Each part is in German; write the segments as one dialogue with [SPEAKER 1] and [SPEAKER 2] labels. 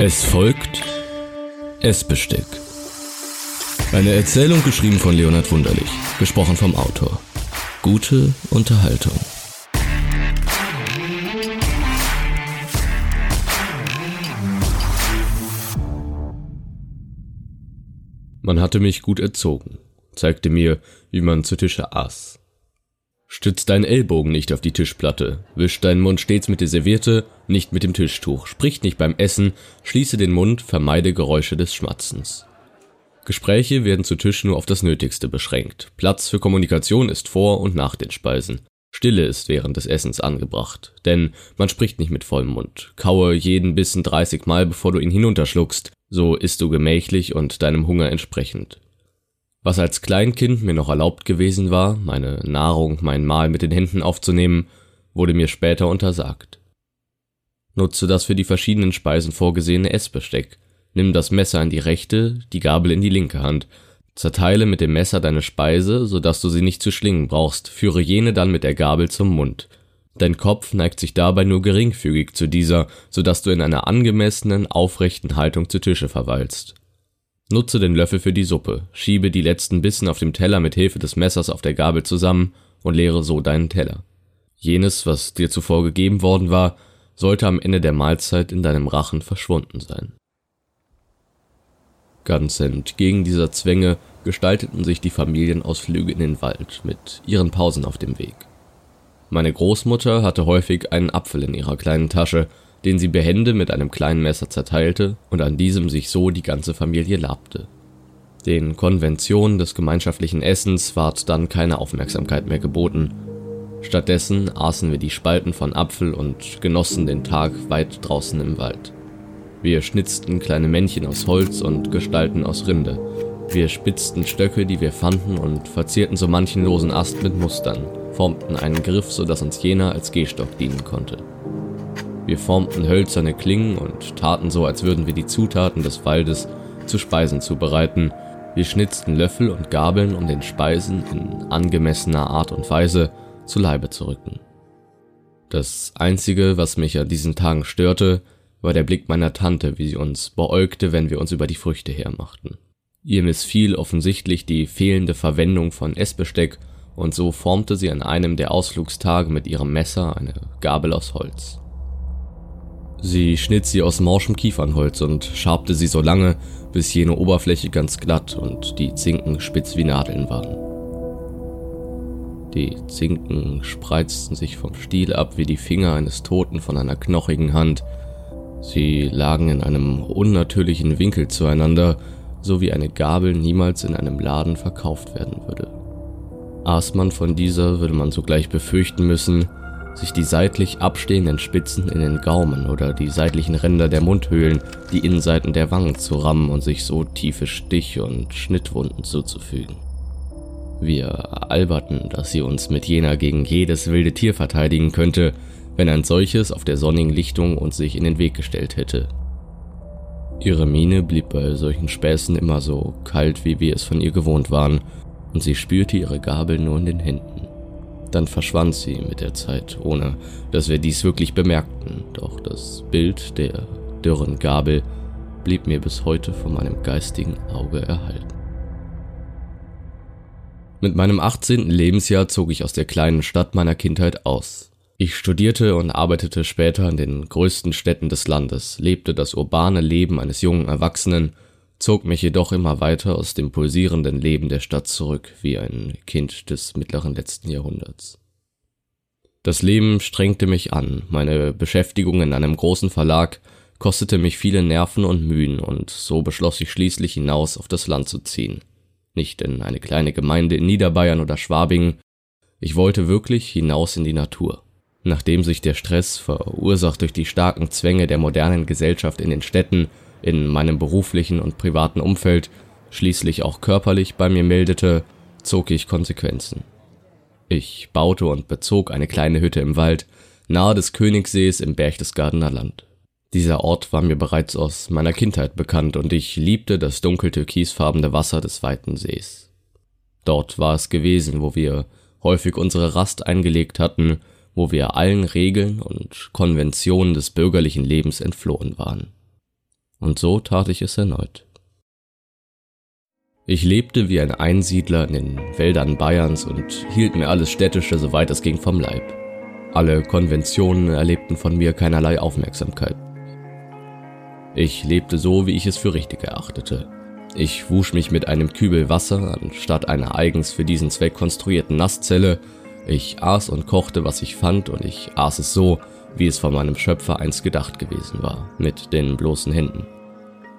[SPEAKER 1] Es folgt Essbesteck. Eine Erzählung geschrieben von Leonhard Wunderlich, gesprochen vom Autor. Gute Unterhaltung. Man hatte mich gut erzogen, zeigte mir, wie man zu Tische aß. Stütz deinen Ellbogen nicht auf die Tischplatte, wisch deinen Mund stets mit der Serviette, nicht mit dem Tischtuch, sprich nicht beim Essen, schließe den Mund, vermeide Geräusche des Schmatzens. Gespräche werden zu Tisch nur auf das Nötigste beschränkt. Platz für Kommunikation ist vor und nach den Speisen. Stille ist während des Essens angebracht, denn man spricht nicht mit vollem Mund. Kaue jeden Bissen 30 Mal, bevor du ihn hinunterschluckst, so isst du gemächlich und deinem Hunger entsprechend. Was als Kleinkind mir noch erlaubt gewesen war, meine Nahrung, mein Mahl mit den Händen aufzunehmen, wurde mir später untersagt. Nutze das für die verschiedenen Speisen vorgesehene Essbesteck. Nimm das Messer in die rechte, die Gabel in die linke Hand. Zerteile mit dem Messer deine Speise, so dass du sie nicht zu schlingen brauchst, führe jene dann mit der Gabel zum Mund. Dein Kopf neigt sich dabei nur geringfügig zu dieser, so dass du in einer angemessenen, aufrechten Haltung zu Tische verweilst. Nutze den Löffel für die Suppe, schiebe die letzten Bissen auf dem Teller mit Hilfe des Messers auf der Gabel zusammen und leere so deinen Teller. Jenes, was dir zuvor gegeben worden war, sollte am Ende der Mahlzeit in deinem Rachen verschwunden sein. Ganz entgegen dieser Zwänge gestalteten sich die Familienausflüge in den Wald mit ihren Pausen auf dem Weg. Meine Großmutter hatte häufig einen Apfel in ihrer kleinen Tasche, den sie behende mit einem kleinen Messer zerteilte und an diesem sich so die ganze Familie labte. Den Konventionen des gemeinschaftlichen Essens ward dann keine Aufmerksamkeit mehr geboten. Stattdessen aßen wir die Spalten von Apfel und genossen den Tag weit draußen im Wald. Wir schnitzten kleine Männchen aus Holz und Gestalten aus Rinde. Wir spitzten Stöcke, die wir fanden, und verzierten so manchen losen Ast mit Mustern, formten einen Griff, so dass uns jener als Gehstock dienen konnte. Wir formten hölzerne Klingen und taten so, als würden wir die Zutaten des Waldes zu Speisen zubereiten. Wir schnitzten Löffel und Gabeln, um den Speisen in angemessener Art und Weise zu Leibe zu rücken. Das Einzige, was mich an diesen Tagen störte, war der Blick meiner Tante, wie sie uns beäugte, wenn wir uns über die Früchte hermachten. Ihr missfiel offensichtlich die fehlende Verwendung von Essbesteck, und so formte sie an einem der Ausflugstage mit ihrem Messer eine Gabel aus Holz. Sie schnitt sie aus morschem Kiefernholz und schabte sie so lange, bis jene Oberfläche ganz glatt und die Zinken spitz wie Nadeln waren. Die Zinken spreizten sich vom Stiel ab wie die Finger eines Toten von einer knochigen Hand. Sie lagen in einem unnatürlichen Winkel zueinander, so wie eine Gabel niemals in einem Laden verkauft werden würde. Aß man von dieser, würde man sogleich befürchten müssen, sich die seitlich abstehenden Spitzen in den Gaumen oder die seitlichen Ränder der Mundhöhlen, die Innenseiten der Wangen zu rammen und sich so tiefe Stich- und Schnittwunden zuzufügen. Wir alberten, dass sie uns mit jener gegen jedes wilde Tier verteidigen könnte, wenn ein solches auf der sonnigen Lichtung uns sich in den Weg gestellt hätte. Ihre Miene blieb bei solchen Späßen immer so kalt, wie wir es von ihr gewohnt waren, und sie spürte ihre Gabel nur in den Händen. Dann verschwand sie mit der Zeit, ohne dass wir dies wirklich bemerkten, doch das Bild der dürren Gabel blieb mir bis heute vor meinem geistigen Auge erhalten. Mit meinem 18. Lebensjahr zog ich aus der kleinen Stadt meiner Kindheit aus. Ich studierte und arbeitete später in den größten Städten des Landes, lebte das urbane Leben eines jungen Erwachsenen zog mich jedoch immer weiter aus dem pulsierenden Leben der Stadt zurück, wie ein Kind des mittleren letzten Jahrhunderts. Das Leben strengte mich an, meine Beschäftigung in einem großen Verlag kostete mich viele Nerven und Mühen, und so beschloss ich schließlich hinaus auf das Land zu ziehen. Nicht in eine kleine Gemeinde in Niederbayern oder Schwabingen, ich wollte wirklich hinaus in die Natur. Nachdem sich der Stress, verursacht durch die starken Zwänge der modernen Gesellschaft in den Städten, in meinem beruflichen und privaten Umfeld, schließlich auch körperlich bei mir meldete, zog ich Konsequenzen. Ich baute und bezog eine kleine Hütte im Wald, nahe des Königssees im Berchtesgadener Land. Dieser Ort war mir bereits aus meiner Kindheit bekannt und ich liebte das dunkel türkisfarbene Wasser des weiten Sees. Dort war es gewesen, wo wir häufig unsere Rast eingelegt hatten, wo wir allen Regeln und Konventionen des bürgerlichen Lebens entflohen waren. Und so tat ich es erneut. Ich lebte wie ein Einsiedler in den Wäldern Bayerns und hielt mir alles Städtische, soweit es ging, vom Leib. Alle Konventionen erlebten von mir keinerlei Aufmerksamkeit. Ich lebte so, wie ich es für richtig erachtete. Ich wusch mich mit einem Kübel Wasser anstatt einer eigens für diesen Zweck konstruierten Nasszelle. Ich aß und kochte, was ich fand, und ich aß es so, wie es von meinem Schöpfer einst gedacht gewesen war, mit den bloßen Händen.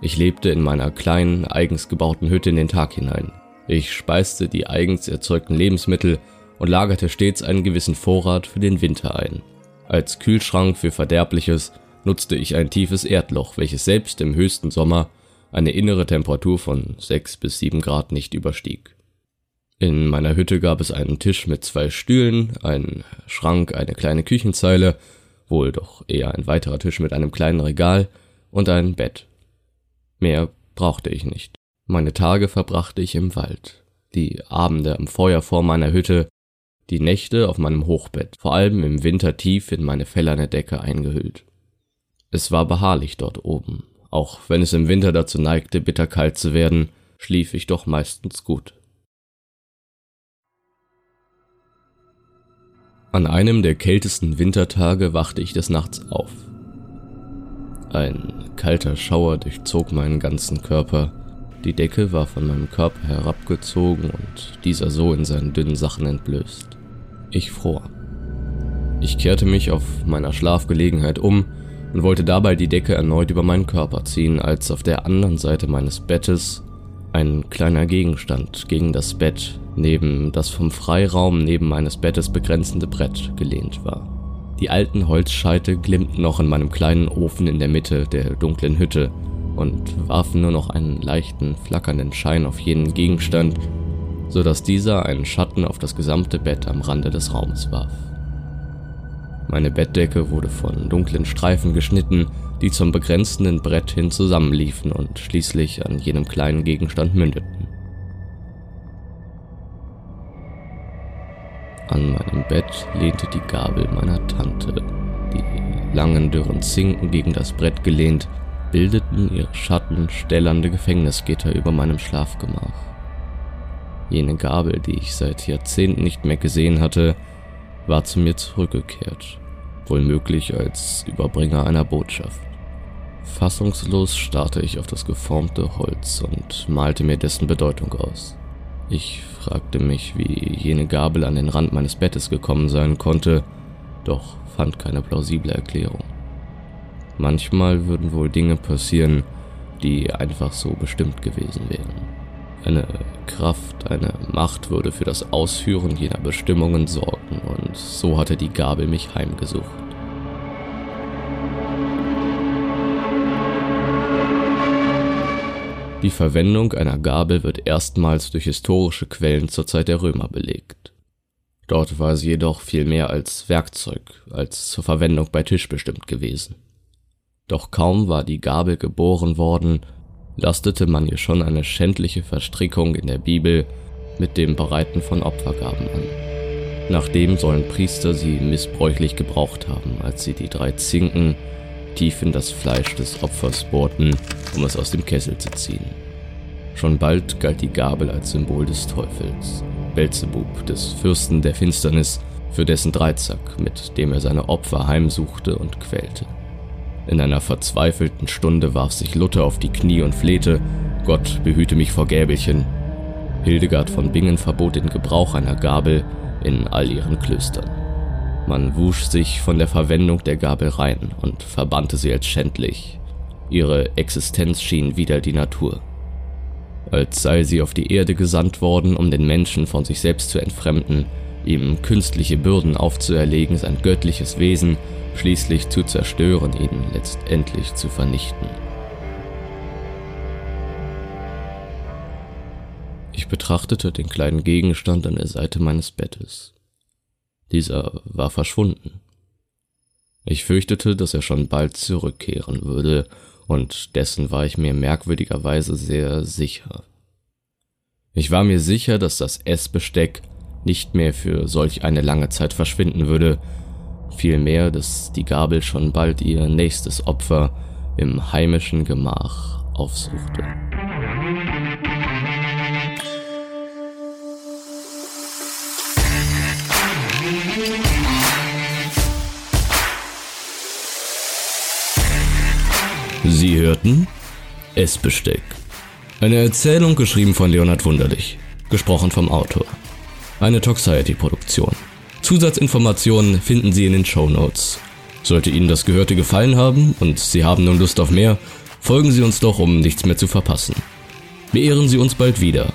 [SPEAKER 1] Ich lebte in meiner kleinen, eigens gebauten Hütte in den Tag hinein. Ich speiste die eigens erzeugten Lebensmittel und lagerte stets einen gewissen Vorrat für den Winter ein. Als Kühlschrank für Verderbliches nutzte ich ein tiefes Erdloch, welches selbst im höchsten Sommer eine innere Temperatur von 6 bis 7 Grad nicht überstieg. In meiner Hütte gab es einen Tisch mit zwei Stühlen, einen Schrank, eine kleine Küchenzeile, wohl doch eher ein weiterer Tisch mit einem kleinen Regal und ein Bett. Mehr brauchte ich nicht. Meine Tage verbrachte ich im Wald, die Abende am Feuer vor meiner Hütte, die Nächte auf meinem Hochbett, vor allem im Winter tief in meine fellerne Decke eingehüllt. Es war beharrlich dort oben, auch wenn es im Winter dazu neigte, bitterkalt zu werden, schlief ich doch meistens gut. An einem der kältesten Wintertage wachte ich des Nachts auf. Ein kalter Schauer durchzog meinen ganzen Körper, die Decke war von meinem Körper herabgezogen und dieser so in seinen dünnen Sachen entblößt. Ich fror. Ich kehrte mich auf meiner Schlafgelegenheit um und wollte dabei die Decke erneut über meinen Körper ziehen, als auf der anderen Seite meines Bettes ein kleiner Gegenstand gegen das Bett neben das vom Freiraum neben meines Bettes begrenzende Brett gelehnt war. Die alten Holzscheite glimmten noch in meinem kleinen Ofen in der Mitte der dunklen Hütte und warfen nur noch einen leichten, flackernden Schein auf jenen Gegenstand, so dass dieser einen Schatten auf das gesamte Bett am Rande des Raumes warf. Meine Bettdecke wurde von dunklen Streifen geschnitten, die zum begrenzenden Brett hin zusammenliefen und schließlich an jenem kleinen Gegenstand mündeten. An meinem Bett lehnte die Gabel meiner Tante. Die langen, dürren Zinken gegen das Brett gelehnt, bildeten ihre Schatten ställernde Gefängnisgitter über meinem Schlafgemach. Jene Gabel, die ich seit Jahrzehnten nicht mehr gesehen hatte, war zu mir zurückgekehrt, wohl möglich als Überbringer einer Botschaft. Fassungslos starrte ich auf das geformte Holz und malte mir dessen Bedeutung aus. Ich fragte mich, wie jene Gabel an den Rand meines Bettes gekommen sein konnte, doch fand keine plausible Erklärung. Manchmal würden wohl Dinge passieren, die einfach so bestimmt gewesen wären. Eine Kraft, eine Macht würde für das Ausführen jener Bestimmungen sorgen, und so hatte die Gabel mich heimgesucht. Die Verwendung einer Gabel wird erstmals durch historische Quellen zur Zeit der Römer belegt. Dort war sie jedoch viel mehr als Werkzeug, als zur Verwendung bei Tisch bestimmt gewesen. Doch kaum war die Gabel geboren worden, lastete man ihr schon eine schändliche Verstrickung in der Bibel mit dem Bereiten von Opfergaben an. Nachdem sollen Priester sie missbräuchlich gebraucht haben, als sie die drei Zinken tief in das Fleisch des Opfers bohrten, um es aus dem Kessel zu ziehen. Schon bald galt die Gabel als Symbol des Teufels, Belzebub, des Fürsten der Finsternis, für dessen Dreizack, mit dem er seine Opfer heimsuchte und quälte. In einer verzweifelten Stunde warf sich Luther auf die Knie und flehte, Gott behüte mich vor Gäbelchen. Hildegard von Bingen verbot den Gebrauch einer Gabel in all ihren Klöstern. Man wusch sich von der Verwendung der Gabel rein und verbannte sie als schändlich. Ihre Existenz schien wieder die Natur. Als sei sie auf die Erde gesandt worden, um den Menschen von sich selbst zu entfremden, ihm künstliche Bürden aufzuerlegen, sein göttliches Wesen schließlich zu zerstören, ihn letztendlich zu vernichten. Ich betrachtete den kleinen Gegenstand an der Seite meines Bettes. Dieser war verschwunden. Ich fürchtete, dass er schon bald zurückkehren würde, und dessen war ich mir merkwürdigerweise sehr sicher. Ich war mir sicher, dass das Essbesteck nicht mehr für solch eine lange Zeit verschwinden würde, Vielmehr, dass die Gabel schon bald ihr nächstes Opfer im heimischen Gemach aufsuchte. Sie hörten Essbesteck. Eine Erzählung geschrieben von Leonhard Wunderlich, gesprochen vom Autor. Eine Toxiety-Produktion. Zusatzinformationen finden Sie in den Show Notes. Sollte Ihnen das Gehörte gefallen haben und Sie haben nun Lust auf mehr, folgen Sie uns doch, um nichts mehr zu verpassen. Beehren Sie uns bald wieder.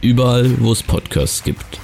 [SPEAKER 1] Überall, wo es Podcasts gibt.